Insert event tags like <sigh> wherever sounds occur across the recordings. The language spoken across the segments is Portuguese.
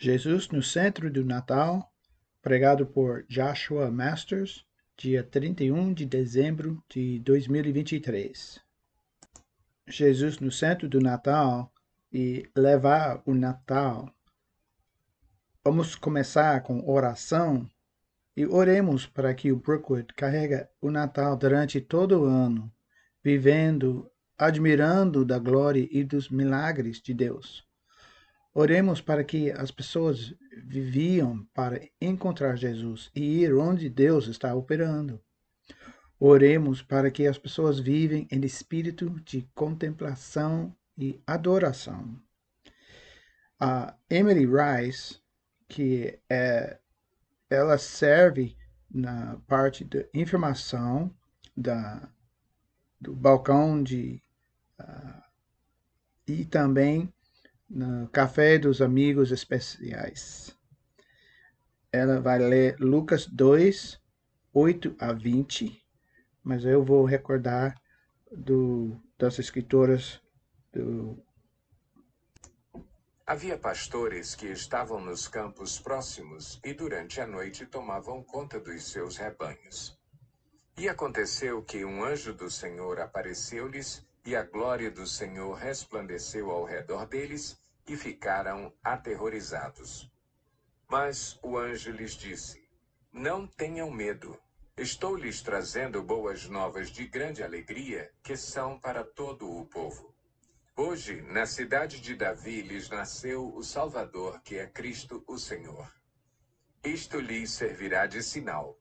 Jesus no Centro do Natal, pregado por Joshua Masters, dia 31 de dezembro de 2023. Jesus no Centro do Natal e levar o Natal. Vamos começar com oração e oremos para que o Brookwood carregue o Natal durante todo o ano, vivendo, admirando da glória e dos milagres de Deus. Oremos para que as pessoas viviam para encontrar Jesus e ir onde Deus está operando. Oremos para que as pessoas vivem em espírito de contemplação e adoração. A Emily Rice, que é, ela serve na parte da informação da, do balcão de uh, e também no Café dos Amigos Especiais. Ela vai ler Lucas 2, 8 a 20, mas eu vou recordar do, das escritoras do. Havia pastores que estavam nos campos próximos e durante a noite tomavam conta dos seus rebanhos. E aconteceu que um anjo do Senhor apareceu-lhes e a glória do Senhor resplandeceu ao redor deles, e ficaram aterrorizados. Mas o anjo lhes disse: Não tenham medo. Estou lhes trazendo boas novas de grande alegria, que são para todo o povo. Hoje, na cidade de Davi, lhes nasceu o Salvador, que é Cristo o Senhor. Isto lhes servirá de sinal.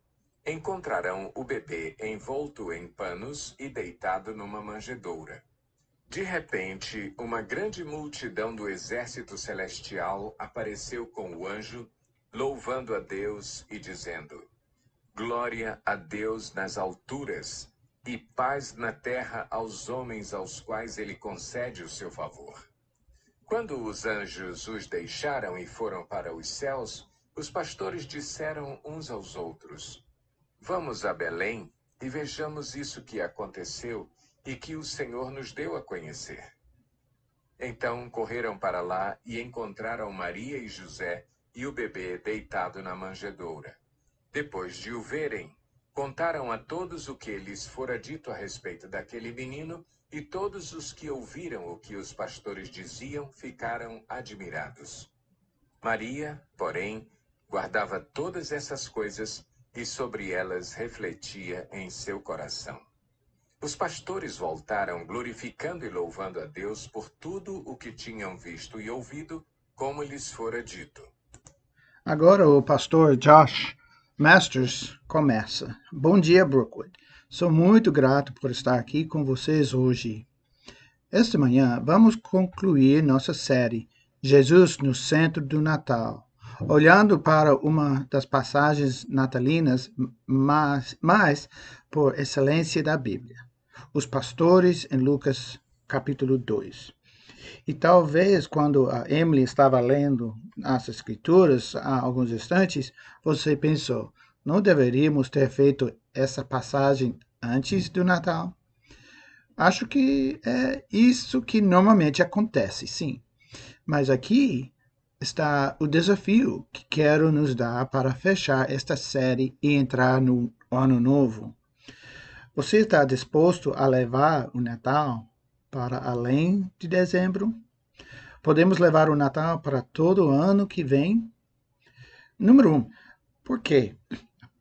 Encontrarão o bebê envolto em panos e deitado numa manjedoura. De repente, uma grande multidão do exército celestial apareceu com o anjo, louvando a Deus e dizendo: Glória a Deus nas alturas e paz na terra aos homens aos quais ele concede o seu favor. Quando os anjos os deixaram e foram para os céus, os pastores disseram uns aos outros: Vamos a Belém e vejamos isso que aconteceu e que o Senhor nos deu a conhecer. Então correram para lá e encontraram Maria e José e o bebê deitado na manjedoura. Depois de o verem, contaram a todos o que lhes fora dito a respeito daquele menino, e todos os que ouviram o que os pastores diziam ficaram admirados. Maria, porém, guardava todas essas coisas e sobre elas refletia em seu coração. Os pastores voltaram glorificando e louvando a Deus por tudo o que tinham visto e ouvido, como lhes fora dito. Agora o pastor Josh Masters começa. Bom dia, Brookwood. Sou muito grato por estar aqui com vocês hoje. Esta manhã vamos concluir nossa série Jesus no Centro do Natal, olhando para uma das passagens natalinas mais, mais por excelência da Bíblia os pastores em Lucas capítulo 2. E talvez quando a Emily estava lendo as escrituras há alguns instantes, você pensou, não deveríamos ter feito essa passagem antes do Natal? Acho que é isso que normalmente acontece, sim. Mas aqui está o desafio que quero nos dar para fechar esta série e entrar no ano novo. Você está disposto a levar o Natal para além de dezembro? Podemos levar o Natal para todo o ano que vem? Número um, por quê?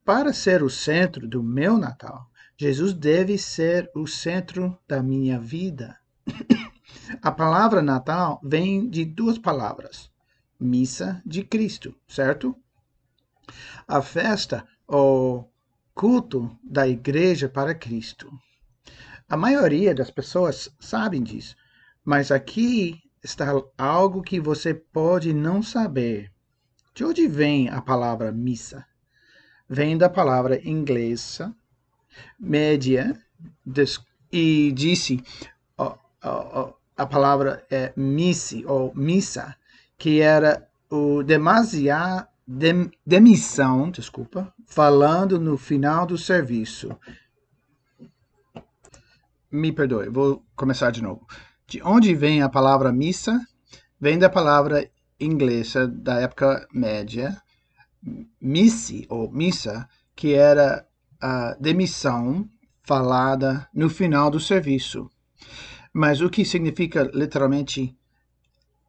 Para ser o centro do meu Natal, Jesus deve ser o centro da minha vida. <coughs> A palavra Natal vem de duas palavras: missa de Cristo, certo? A festa ou culto da igreja para Cristo. A maioria das pessoas sabem disso, mas aqui está algo que você pode não saber. De onde vem a palavra missa? Vem da palavra inglesa média e disse a palavra é misse ou missa, que era o demasiado dem, demissão, desculpa, falando no final do serviço. Me perdoe, vou começar de novo. De onde vem a palavra missa? Vem da palavra inglesa da época média, missi ou missa, que era a demissão falada no final do serviço. Mas o que significa literalmente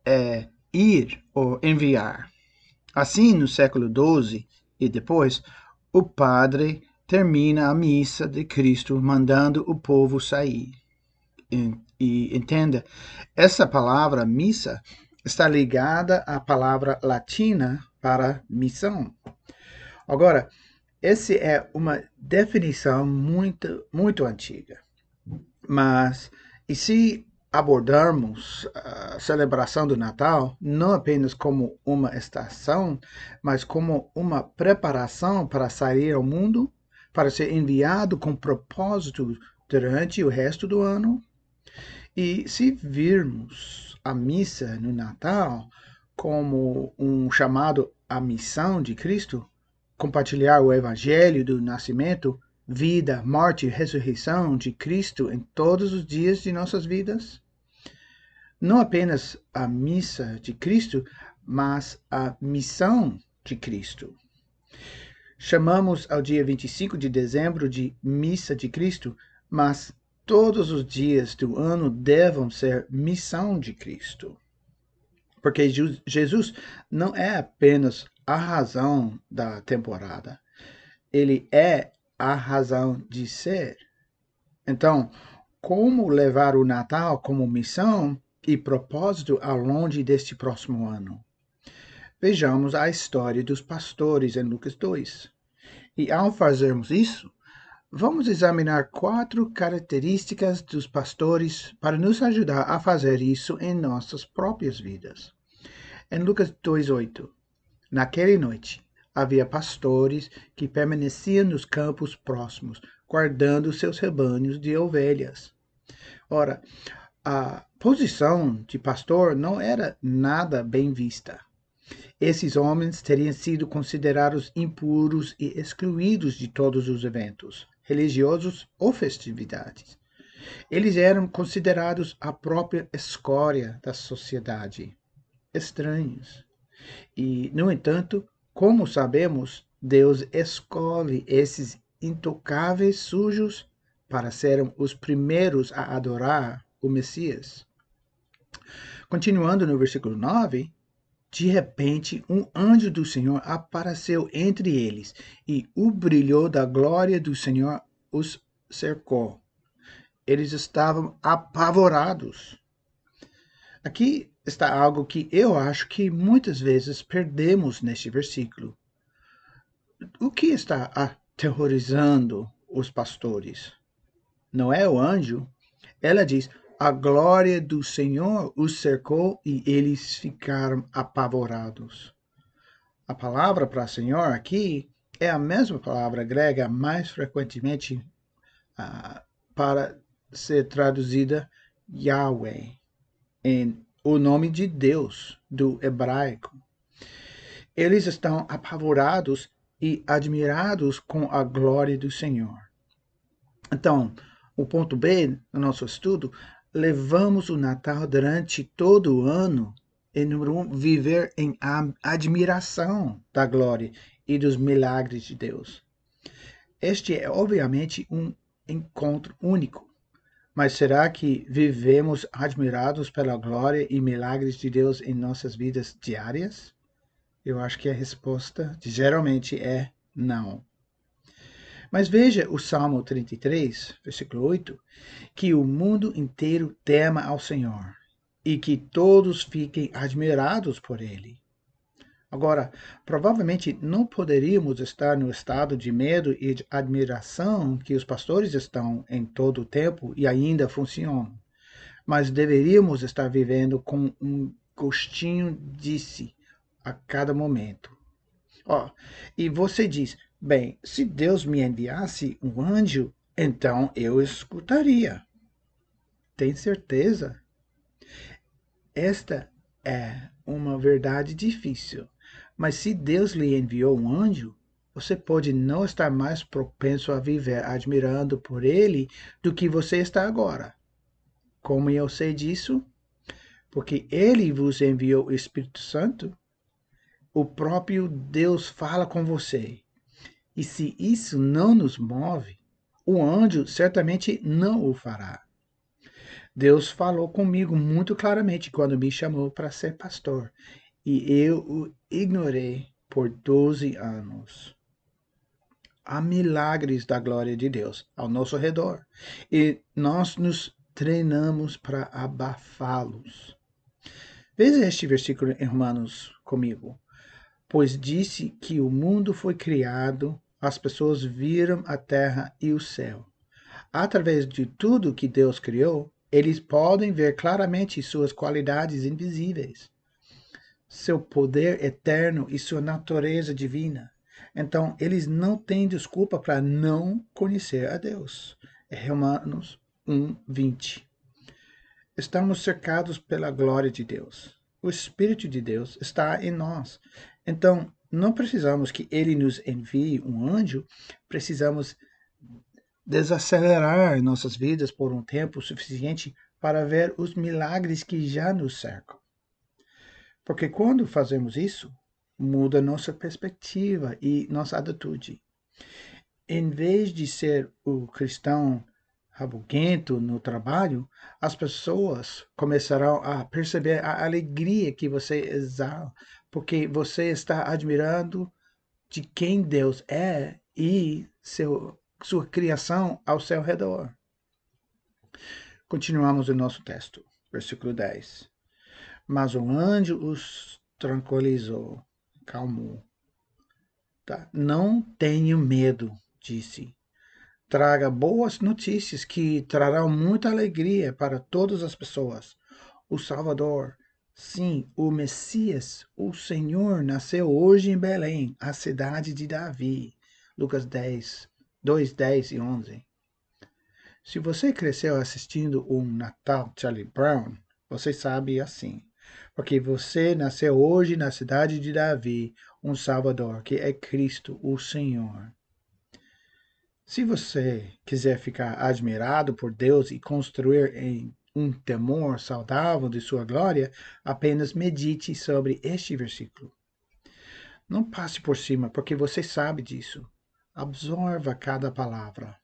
é ir ou enviar. Assim, no século XII e depois, o padre termina a missa de Cristo mandando o povo sair. E, e entenda, essa palavra missa está ligada à palavra latina para missão. Agora, essa é uma definição muito, muito antiga. Mas, e se abordarmos a celebração do Natal não apenas como uma estação, mas como uma preparação para sair ao mundo, para ser enviado com propósito durante o resto do ano? E se virmos a missa no Natal como um chamado à missão de Cristo, compartilhar o evangelho do nascimento, vida, morte e ressurreição de Cristo em todos os dias de nossas vidas? Não apenas a missa de Cristo, mas a missão de Cristo. Chamamos ao dia 25 de dezembro de Missa de Cristo, mas todos os dias do ano devem ser missão de Cristo. Porque Jesus não é apenas a razão da temporada. Ele é a razão de ser. Então, como levar o Natal como missão e propósito ao longe deste próximo ano? Vejamos a história dos pastores em Lucas 2. E ao fazermos isso, vamos examinar quatro características dos pastores para nos ajudar a fazer isso em nossas próprias vidas. Em Lucas 2:8, Naquela noite, havia pastores que permaneciam nos campos próximos, guardando seus rebanhos de ovelhas. Ora, a posição de pastor não era nada bem vista. Esses homens teriam sido considerados impuros e excluídos de todos os eventos, religiosos ou festividades. Eles eram considerados a própria escória da sociedade, estranhos. E, no entanto, como sabemos, Deus escolhe esses intocáveis sujos para serem os primeiros a adorar o Messias. Continuando no versículo 9, de repente um anjo do Senhor apareceu entre eles, e o brilho da glória do Senhor os cercou. Eles estavam apavorados. Aqui está algo que eu acho que muitas vezes perdemos neste versículo. O que está aterrorizando os pastores? Não é o anjo? Ela diz: a glória do Senhor os cercou e eles ficaram apavorados. A palavra para Senhor aqui é a mesma palavra grega mais frequentemente uh, para ser traduzida Yahweh em o nome de Deus do hebraico. Eles estão apavorados e admirados com a glória do Senhor. Então, o ponto B do nosso estudo, levamos o Natal durante todo o ano e, número um, viver em admiração da glória e dos milagres de Deus. Este é, obviamente, um encontro único mas será que vivemos admirados pela glória e milagres de Deus em nossas vidas diárias? Eu acho que a resposta geralmente é não. Mas veja o Salmo 33, versículo 8, que o mundo inteiro tema ao Senhor e que todos fiquem admirados por ele. Agora, provavelmente não poderíamos estar no estado de medo e de admiração que os pastores estão em todo o tempo e ainda funcionam, mas deveríamos estar vivendo com um gostinho de si a cada momento. Ó, oh, e você diz, bem, se Deus me enviasse um anjo, então eu escutaria. Tem certeza? Esta é uma verdade difícil mas se Deus lhe enviou um anjo, você pode não estar mais propenso a viver admirando por ele do que você está agora. Como eu sei disso? porque ele vos enviou o Espírito Santo, o próprio Deus fala com você. E se isso não nos move, o anjo certamente não o fará. Deus falou comigo muito claramente quando me chamou para ser pastor, e eu ignorei por 12 anos. Há milagres da glória de Deus ao nosso redor, e nós nos treinamos para abafá-los. Veja este versículo em Romanos comigo. Pois disse que o mundo foi criado, as pessoas viram a terra e o céu. Através de tudo que Deus criou, eles podem ver claramente suas qualidades invisíveis, seu poder eterno e sua natureza divina. Então, eles não têm desculpa para não conhecer a Deus. É Romanos 1, 20. Estamos cercados pela glória de Deus. O Espírito de Deus está em nós. Então, não precisamos que ele nos envie um anjo, precisamos desacelerar nossas vidas por um tempo suficiente para ver os milagres que já nos cercam. Porque quando fazemos isso, muda nossa perspectiva e nossa atitude. Em vez de ser o cristão rabuguento no trabalho, as pessoas começarão a perceber a alegria que você exala, porque você está admirando de quem Deus é e seu, sua criação ao seu redor. Continuamos o nosso texto, versículo 10. Mas o anjo os tranquilizou, calmou. Tá? Não tenho medo, disse traga boas notícias que trarão muita alegria para todas as pessoas. O Salvador, sim, o Messias, o Senhor, nasceu hoje em Belém, a cidade de Davi. Lucas 10, 2, 10 e 11. Se você cresceu assistindo um Natal Charlie Brown, você sabe assim. Porque você nasceu hoje na cidade de Davi, um Salvador, que é Cristo, o Senhor. Se você quiser ficar admirado por Deus e construir em um temor saudável de sua glória, apenas medite sobre este versículo. Não passe por cima, porque você sabe disso. Absorva cada palavra.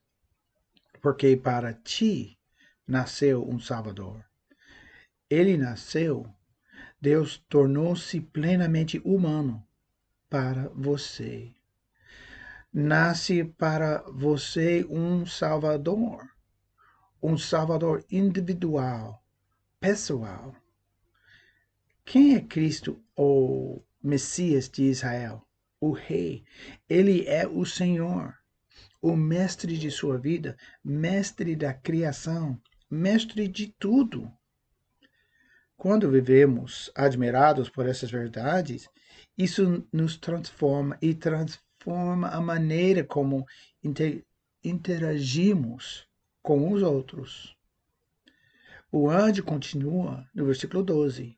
Porque para ti nasceu um Salvador. Ele nasceu, Deus tornou-se plenamente humano para você nasce para você um Salvador, um Salvador individual, pessoal. Quem é Cristo, o Messias de Israel? O Rei. Ele é o Senhor, o mestre de sua vida, mestre da criação, mestre de tudo. Quando vivemos admirados por essas verdades, isso nos transforma e transforma a maneira como inter interagimos com os outros. O anjo continua no versículo 12: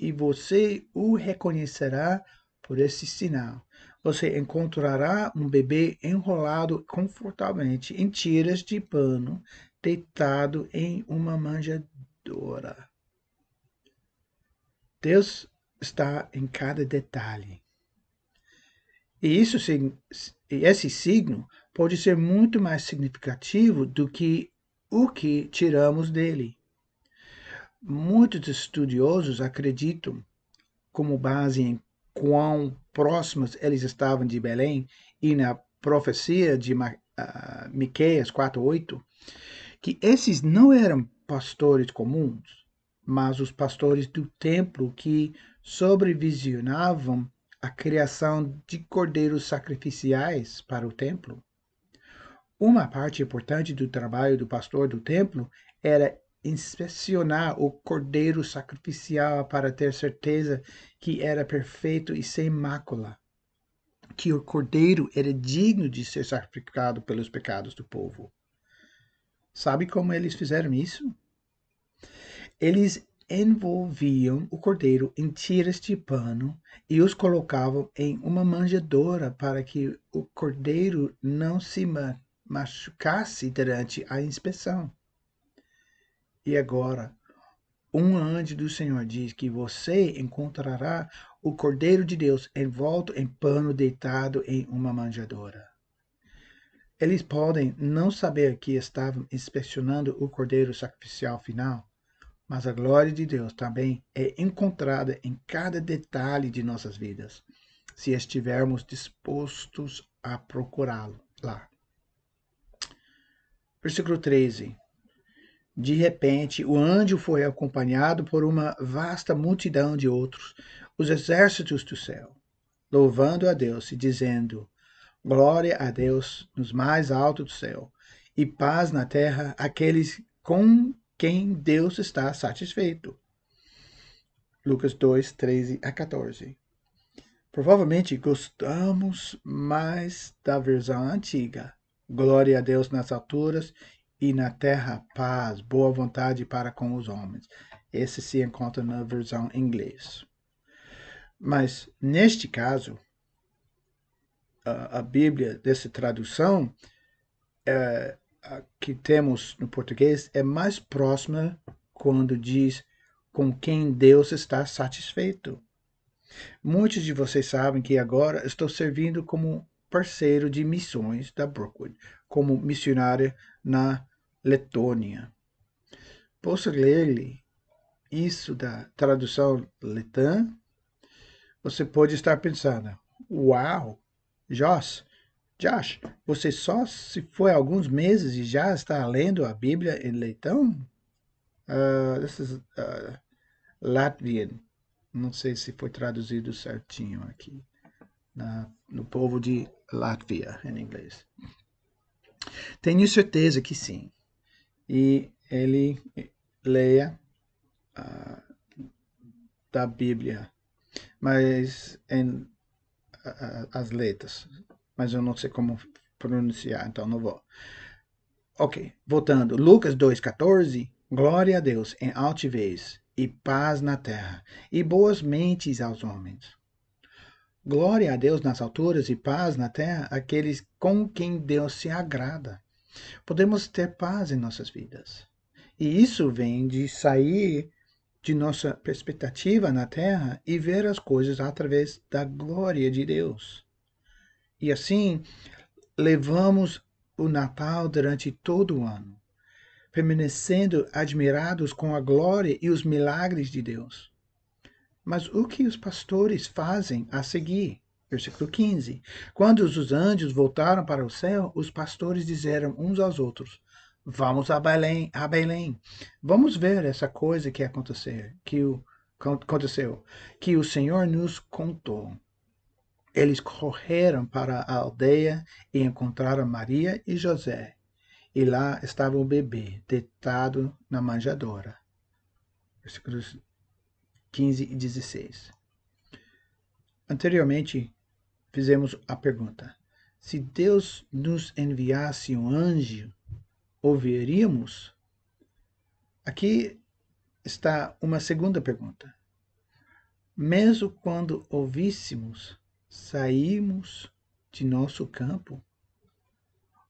E você o reconhecerá por esse sinal. Você encontrará um bebê enrolado confortavelmente em tiras de pano, deitado em uma manjedoura. Deus está em cada detalhe. E isso, esse signo pode ser muito mais significativo do que o que tiramos dele. Muitos estudiosos acreditam, como base em quão próximos eles estavam de Belém e na profecia de uh, Miqueias 4:8, que esses não eram pastores comuns, mas os pastores do templo que sobrevisionavam a criação de cordeiros sacrificiais para o templo. Uma parte importante do trabalho do pastor do templo era inspecionar o cordeiro sacrificial para ter certeza que era perfeito e sem mácula, que o cordeiro era digno de ser sacrificado pelos pecados do povo. Sabe como eles fizeram isso? Eles envolviam o cordeiro em tiras de pano e os colocavam em uma manjedoura para que o cordeiro não se machucasse durante a inspeção. E agora, um anjo do Senhor diz que você encontrará o Cordeiro de Deus envolto em pano deitado em uma manjedoura. Eles podem não saber que estavam inspecionando o cordeiro sacrificial final, mas a glória de Deus também é encontrada em cada detalhe de nossas vidas, se estivermos dispostos a procurá-lo lá. Versículo 13. De repente, o anjo foi acompanhado por uma vasta multidão de outros, os exércitos do céu, louvando a Deus e dizendo: Glória a Deus nos mais altos do céu, e paz na terra àqueles com quem Deus está satisfeito. Lucas 2, 13 a 14. Provavelmente gostamos mais da versão antiga. Glória a Deus nas alturas e na terra paz, boa vontade para com os homens. Esse se encontra na versão inglês. Mas, neste caso, a, a Bíblia dessa tradução é, que temos no português é mais próxima quando diz com quem Deus está satisfeito. Muitos de vocês sabem que agora estou servindo como parceiro de missões da Brookwood, como missionária na Letônia. Posso ler-lhe isso da tradução letã? Você pode estar pensando, uau, Josh, Josh, você só se foi alguns meses e já está lendo a Bíblia em leitão? Uh, this is uh, Latvian. Não sei se foi traduzido certinho aqui. Na, no povo de Latvia, em inglês. Tenho certeza que sim. E ele leia uh, da Bíblia, mas em as letras, mas eu não sei como pronunciar, então não vou. Ok, voltando. Lucas 2,14. Glória a Deus em altivez e paz na terra, e boas mentes aos homens. Glória a Deus nas alturas e paz na terra aqueles com quem Deus se agrada. Podemos ter paz em nossas vidas. E isso vem de sair de nossa perspectiva na terra e ver as coisas através da glória de Deus. E assim, levamos o Natal durante todo o ano, permanecendo admirados com a glória e os milagres de Deus. Mas o que os pastores fazem a seguir? Versículo 15. Quando os anjos voltaram para o céu, os pastores disseram uns aos outros: Vamos a Belém, a Belém. Vamos ver essa coisa que acontecer, que o, aconteceu, que o Senhor nos contou. Eles correram para a aldeia e encontraram Maria e José. E lá estava o bebê, deitado na manjadora. Versículos 15 e 16. Anteriormente, fizemos a pergunta: se Deus nos enviasse um anjo ouviríamos? Aqui está uma segunda pergunta. Mesmo quando ouvíssemos, saímos de nosso campo?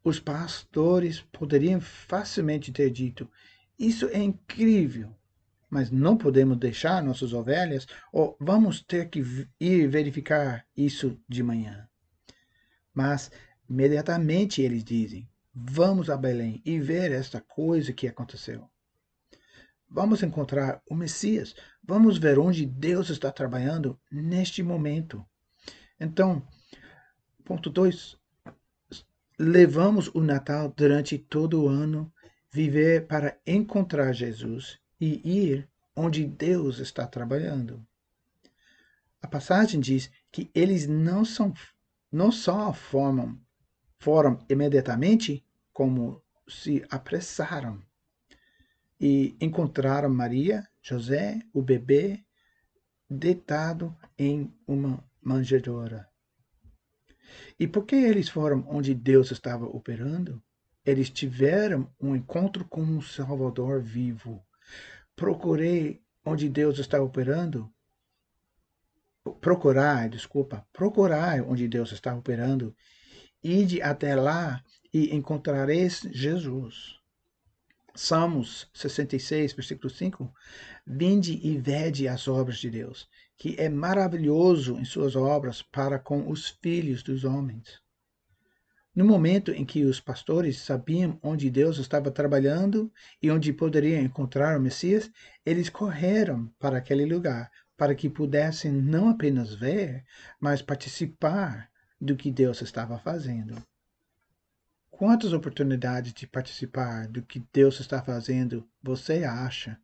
Os pastores poderiam facilmente ter dito: Isso é incrível, mas não podemos deixar nossas ovelhas, ou vamos ter que ir verificar isso de manhã. Mas imediatamente eles dizem: Vamos a Belém e ver esta coisa que aconteceu. Vamos encontrar o Messias. Vamos ver onde Deus está trabalhando neste momento. Então, ponto 2. Levamos o Natal durante todo o ano, viver para encontrar Jesus e ir onde Deus está trabalhando. A passagem diz que eles não são não só formam foram imediatamente como se apressaram e encontraram Maria, José, o bebê, deitado em uma manjedoura. E porque eles foram onde Deus estava operando, eles tiveram um encontro com um Salvador vivo. Procurei onde Deus está operando. Procurar, desculpa, procurar onde Deus está operando. Ide até lá e encontrareis Jesus. Salmos 66, versículo 5, Vinde e vede as obras de Deus, que é maravilhoso em suas obras para com os filhos dos homens. No momento em que os pastores sabiam onde Deus estava trabalhando e onde poderiam encontrar o Messias, eles correram para aquele lugar para que pudessem não apenas ver, mas participar do que Deus estava fazendo. Quantas oportunidades de participar do que Deus está fazendo você acha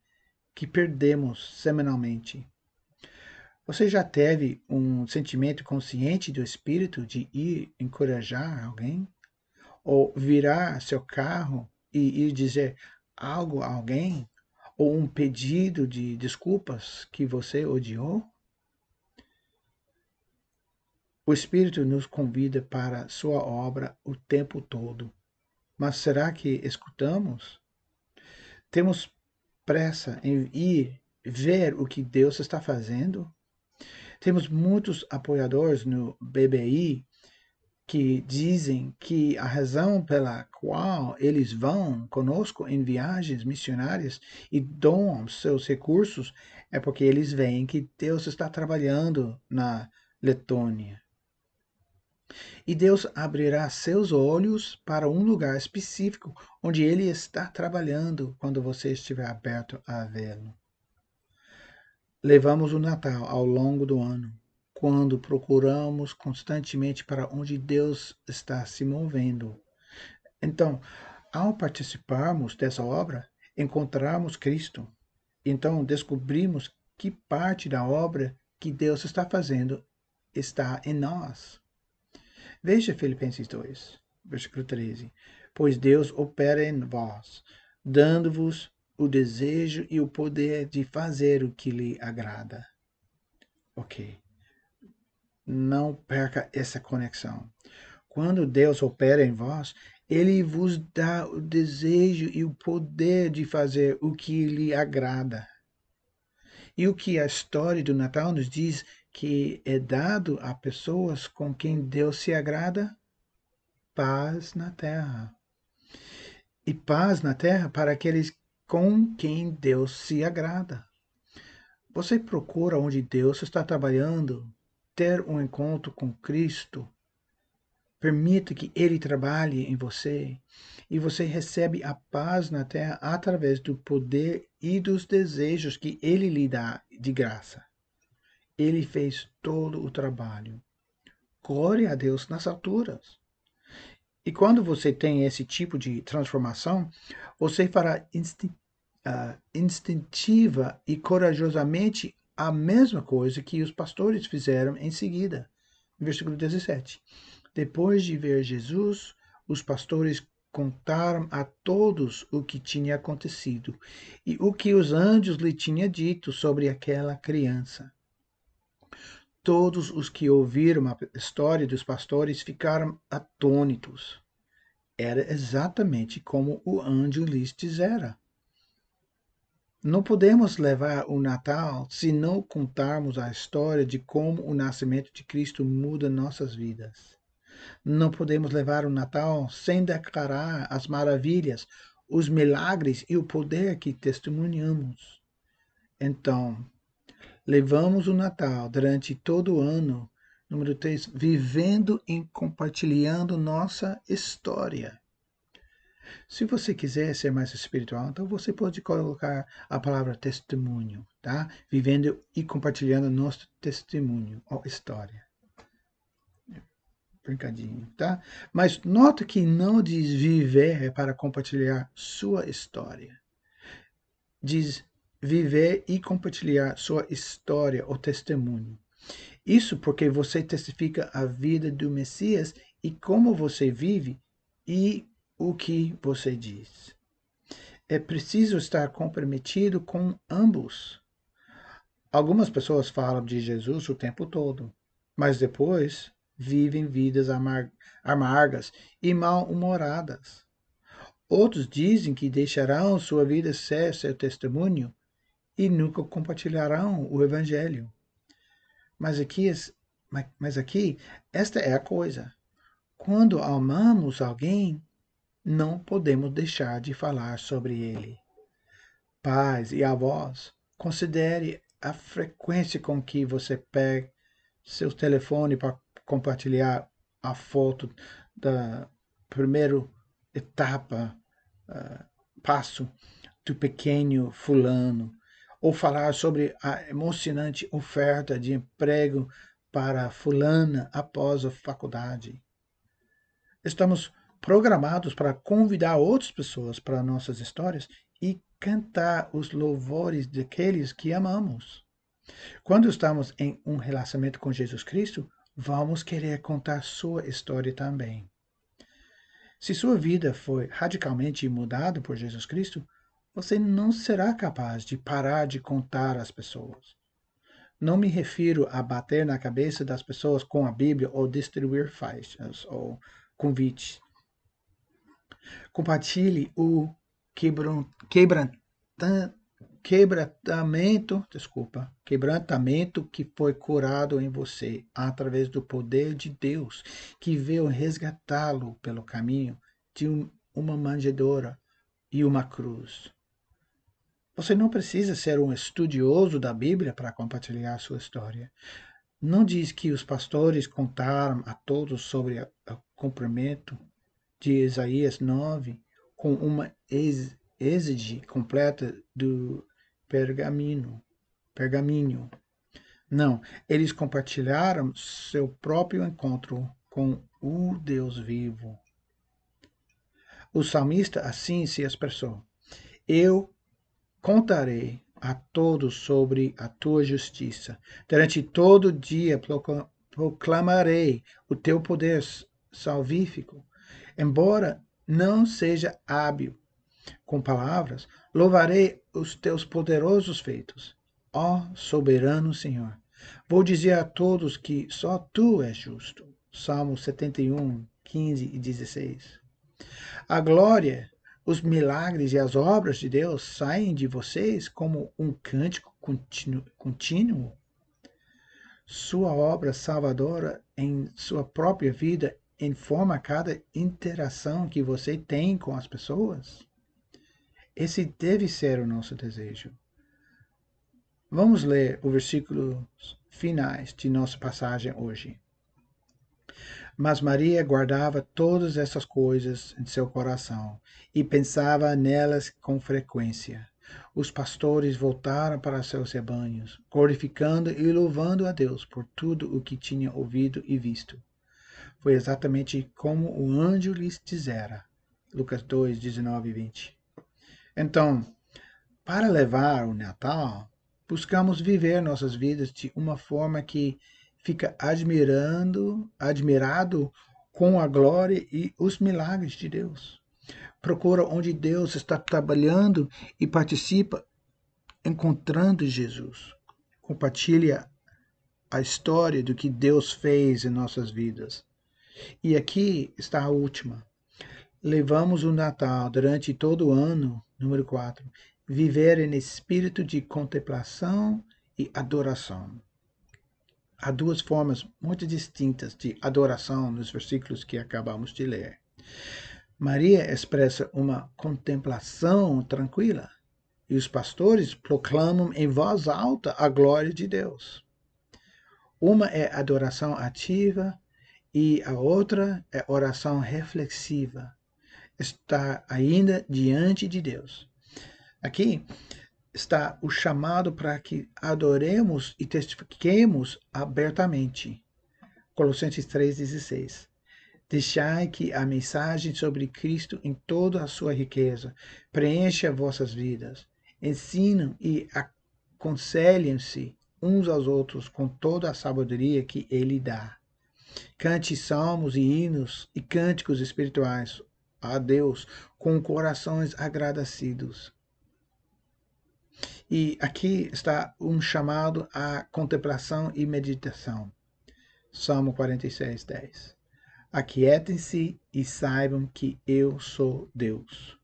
que perdemos semanalmente? Você já teve um sentimento consciente do Espírito de ir encorajar alguém? Ou virar seu carro e ir dizer algo a alguém? Ou um pedido de desculpas que você odiou? O Espírito nos convida para sua obra o tempo todo. Mas será que escutamos? Temos pressa em ir ver o que Deus está fazendo? Temos muitos apoiadores no BBI que dizem que a razão pela qual eles vão conosco em viagens missionárias e doam seus recursos é porque eles veem que Deus está trabalhando na Letônia. E Deus abrirá seus olhos para um lugar específico onde Ele está trabalhando quando você estiver aberto a vê-lo. Levamos o Natal ao longo do ano, quando procuramos constantemente para onde Deus está se movendo. Então, ao participarmos dessa obra, encontramos Cristo. Então, descobrimos que parte da obra que Deus está fazendo está em nós. Veja Filipenses 2, versículo 13. Pois Deus opera em vós, dando-vos o desejo e o poder de fazer o que lhe agrada. Ok. Não perca essa conexão. Quando Deus opera em vós, ele vos dá o desejo e o poder de fazer o que lhe agrada. E o que a história do Natal nos diz que é dado a pessoas com quem Deus se agrada? Paz na terra. E paz na terra para aqueles com quem Deus se agrada. Você procura onde Deus está trabalhando ter um encontro com Cristo. Permita que Ele trabalhe em você e você recebe a paz na terra através do poder e dos desejos que Ele lhe dá de graça. Ele fez todo o trabalho. Glória a Deus nas alturas. E quando você tem esse tipo de transformação, você fará uh, instintiva e corajosamente a mesma coisa que os pastores fizeram em seguida. Versículo 17. Depois de ver Jesus, os pastores contaram a todos o que tinha acontecido e o que os anjos lhe tinham dito sobre aquela criança. Todos os que ouviram a história dos pastores ficaram atônitos. Era exatamente como o anjo lhes dissera. Não podemos levar o Natal se não contarmos a história de como o nascimento de Cristo muda nossas vidas. Não podemos levar o Natal sem declarar as maravilhas, os milagres e o poder que testemunhamos. Então, levamos o Natal durante todo o ano, número 3, vivendo e compartilhando nossa história. Se você quiser ser mais espiritual, então você pode colocar a palavra testemunho, tá? Vivendo e compartilhando nosso testemunho ou história. Brincadinho, tá? Mas nota que não diz viver é para compartilhar sua história. Diz viver e compartilhar sua história ou testemunho. Isso porque você testifica a vida do Messias e como você vive e o que você diz. É preciso estar comprometido com ambos. Algumas pessoas falam de Jesus o tempo todo, mas depois vivem vidas amar amargas e mal-humoradas. Outros dizem que deixarão sua vida ser seu testemunho e nunca compartilharão o Evangelho. Mas aqui, mas aqui, esta é a coisa. Quando amamos alguém, não podemos deixar de falar sobre ele. Pais e avós, considere a frequência com que você pega seu telefone para compartilhar a foto da primeira etapa, uh, passo do pequeno fulano, ou falar sobre a emocionante oferta de emprego para fulana após a faculdade. Estamos programados para convidar outras pessoas para nossas histórias e cantar os louvores daqueles que amamos. Quando estamos em um relacionamento com Jesus Cristo, vamos querer contar sua história também. Se sua vida foi radicalmente mudada por Jesus Cristo, você não será capaz de parar de contar às pessoas. Não me refiro a bater na cabeça das pessoas com a Bíblia ou distribuir faixas ou convites. Compartilhe o quebrantamento, desculpa, quebrantamento que foi curado em você através do poder de Deus, que veio resgatá-lo pelo caminho de uma manjedoura e uma cruz. Você não precisa ser um estudioso da Bíblia para compartilhar sua história. Não diz que os pastores contaram a todos sobre o cumprimento de Isaías 9 com uma exige completa do pergaminho. pergaminho. Não, eles compartilharam seu próprio encontro com o Deus vivo. O salmista assim se expressou: Eu Contarei a todos sobre a tua justiça. Durante todo o dia proclamarei o teu poder salvífico. Embora não seja hábil com palavras, louvarei os teus poderosos feitos. Ó soberano Senhor, vou dizer a todos que só tu és justo. Salmo 71, 15 e 16. A glória os milagres e as obras de Deus saem de vocês como um cântico contínuo. Sua obra salvadora em sua própria vida informa cada interação que você tem com as pessoas? Esse deve ser o nosso desejo. Vamos ler os versículos finais de nossa passagem hoje. Mas Maria guardava todas essas coisas em seu coração e pensava nelas com frequência. Os pastores voltaram para seus rebanhos, glorificando e louvando a Deus por tudo o que tinha ouvido e visto. Foi exatamente como o anjo lhes dissera. Lucas 2, 19 e 20. Então, para levar o Natal, buscamos viver nossas vidas de uma forma que fica admirando, admirado com a glória e os milagres de Deus. Procura onde Deus está trabalhando e participa encontrando Jesus. Compartilha a história do que Deus fez em nossas vidas. E aqui está a última. Levamos o Natal durante todo o ano, número 4, viver em espírito de contemplação e adoração. Há duas formas muito distintas de adoração nos versículos que acabamos de ler. Maria expressa uma contemplação tranquila e os pastores proclamam em voz alta a glória de Deus. Uma é adoração ativa e a outra é oração reflexiva. Está ainda diante de Deus. Aqui, está o chamado para que adoremos e testifiquemos abertamente. Colossenses 3,16. Deixai que a mensagem sobre Cristo em toda a sua riqueza preencha vossas vidas. Ensinam e aconselhem-se uns aos outros com toda a sabedoria que Ele dá. Cante salmos e hinos e cânticos espirituais a Deus com corações agradecidos e aqui está um chamado à contemplação e meditação. Salmo 46, 10. Aquietem-se e saibam que eu sou Deus.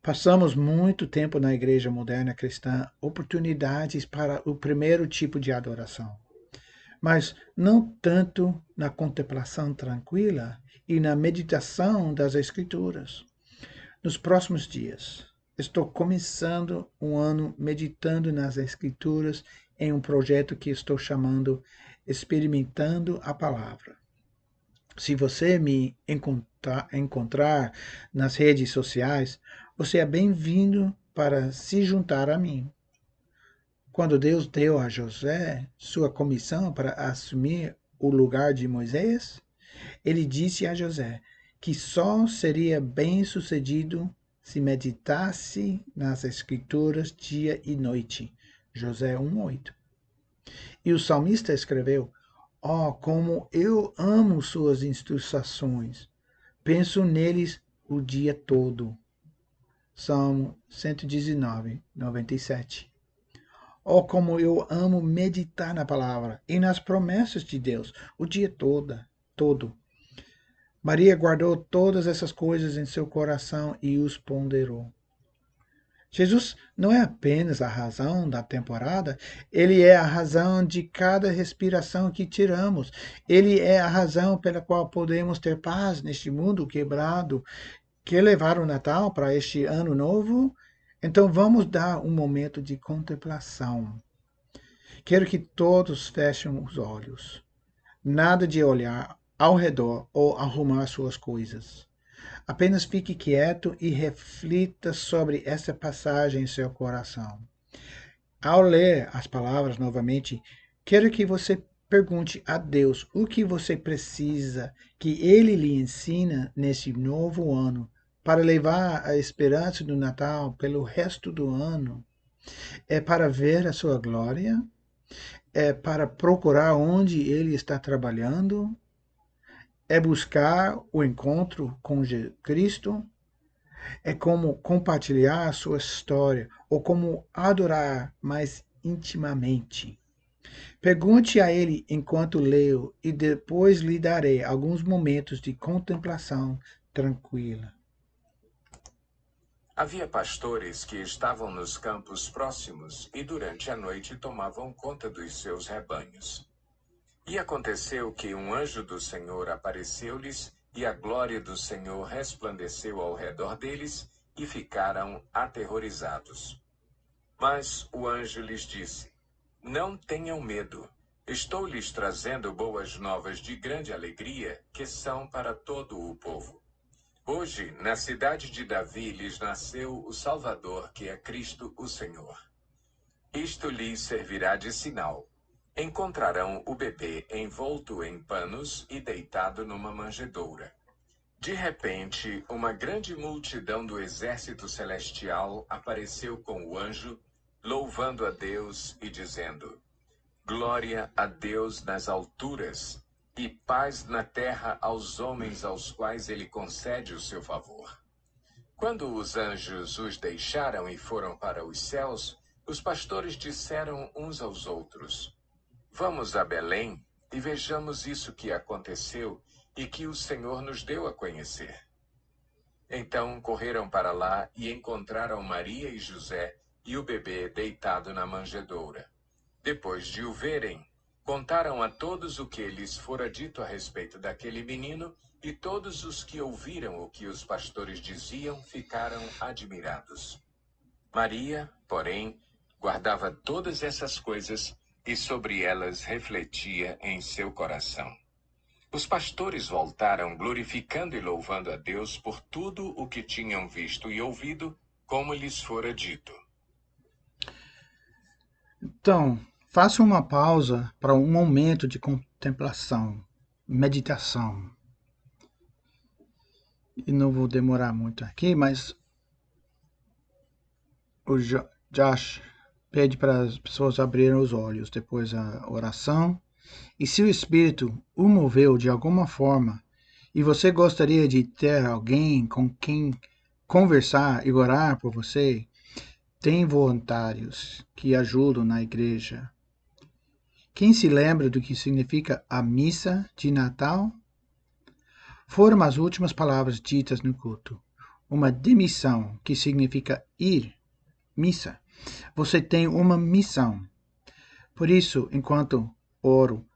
Passamos muito tempo na igreja moderna cristã, oportunidades para o primeiro tipo de adoração. Mas não tanto na contemplação tranquila e na meditação das Escrituras. Nos próximos dias, estou começando um ano meditando nas Escrituras em um projeto que estou chamando Experimentando a Palavra. Se você me encontrar, encontrar nas redes sociais, você é bem-vindo para se juntar a mim. Quando Deus deu a José sua comissão para assumir o lugar de Moisés, ele disse a José que só seria bem-sucedido se meditasse nas Escrituras dia e noite. José 1:8. E o salmista escreveu: Oh, como eu amo suas instruções! Penso neles o dia todo. Salmo 119, 97. Oh, como eu amo meditar na palavra e nas promessas de Deus o dia todo, todo. Maria guardou todas essas coisas em seu coração e os ponderou. Jesus não é apenas a razão da temporada, ele é a razão de cada respiração que tiramos. Ele é a razão pela qual podemos ter paz neste mundo quebrado. Quer levar o Natal para este ano novo? Então vamos dar um momento de contemplação. Quero que todos fechem os olhos. Nada de olhar ao redor ou arrumar suas coisas. Apenas fique quieto e reflita sobre essa passagem em seu coração. Ao ler as palavras novamente, quero que você pergunte a Deus o que você precisa que Ele lhe ensina nesse novo ano para levar a esperança do Natal pelo resto do ano? É para ver a sua glória? É para procurar onde ele está trabalhando? É buscar o encontro com Cristo? É como compartilhar a sua história ou como adorar mais intimamente? Pergunte a ele enquanto leio e depois lhe darei alguns momentos de contemplação tranquila. Havia pastores que estavam nos campos próximos e durante a noite tomavam conta dos seus rebanhos. E aconteceu que um anjo do Senhor apareceu-lhes, e a glória do Senhor resplandeceu ao redor deles, e ficaram aterrorizados. Mas o anjo lhes disse: Não tenham medo. Estou lhes trazendo boas novas de grande alegria, que são para todo o povo. Hoje, na cidade de Davi, lhes nasceu o Salvador, que é Cristo o Senhor. Isto lhes servirá de sinal. Encontrarão o bebê envolto em panos e deitado numa manjedoura. De repente, uma grande multidão do exército celestial apareceu com o anjo, louvando a Deus e dizendo: Glória a Deus nas alturas e paz na terra aos homens aos quais ele concede o seu favor. Quando os anjos os deixaram e foram para os céus, os pastores disseram uns aos outros: Vamos a Belém e vejamos isso que aconteceu e que o Senhor nos deu a conhecer. Então correram para lá e encontraram Maria e José e o bebê deitado na manjedoura. Depois de o verem, Contaram a todos o que lhes fora dito a respeito daquele menino, e todos os que ouviram o que os pastores diziam ficaram admirados. Maria, porém, guardava todas essas coisas e sobre elas refletia em seu coração. Os pastores voltaram glorificando e louvando a Deus por tudo o que tinham visto e ouvido, como lhes fora dito. Então, Faça uma pausa para um momento de contemplação, meditação. E não vou demorar muito aqui, mas o Josh pede para as pessoas abrirem os olhos depois da oração. E se o Espírito o moveu de alguma forma e você gostaria de ter alguém com quem conversar e orar por você, tem voluntários que ajudam na igreja quem se lembra do que significa a missa de Natal? Foram as últimas palavras ditas no culto. Uma demissão, que significa ir, missa. Você tem uma missão. Por isso, enquanto oro,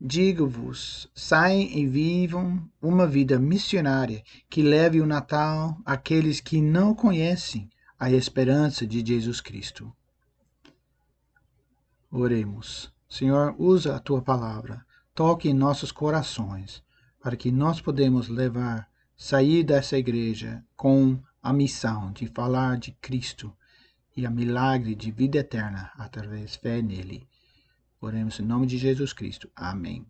digo-vos, saiam e vivam uma vida missionária que leve o Natal àqueles que não conhecem a esperança de Jesus Cristo. Oremos. Senhor, usa a tua palavra, toque em nossos corações, para que nós podemos levar, sair dessa igreja com a missão de falar de Cristo e a milagre de vida eterna através da fé nele. Oremos em nome de Jesus Cristo. Amém.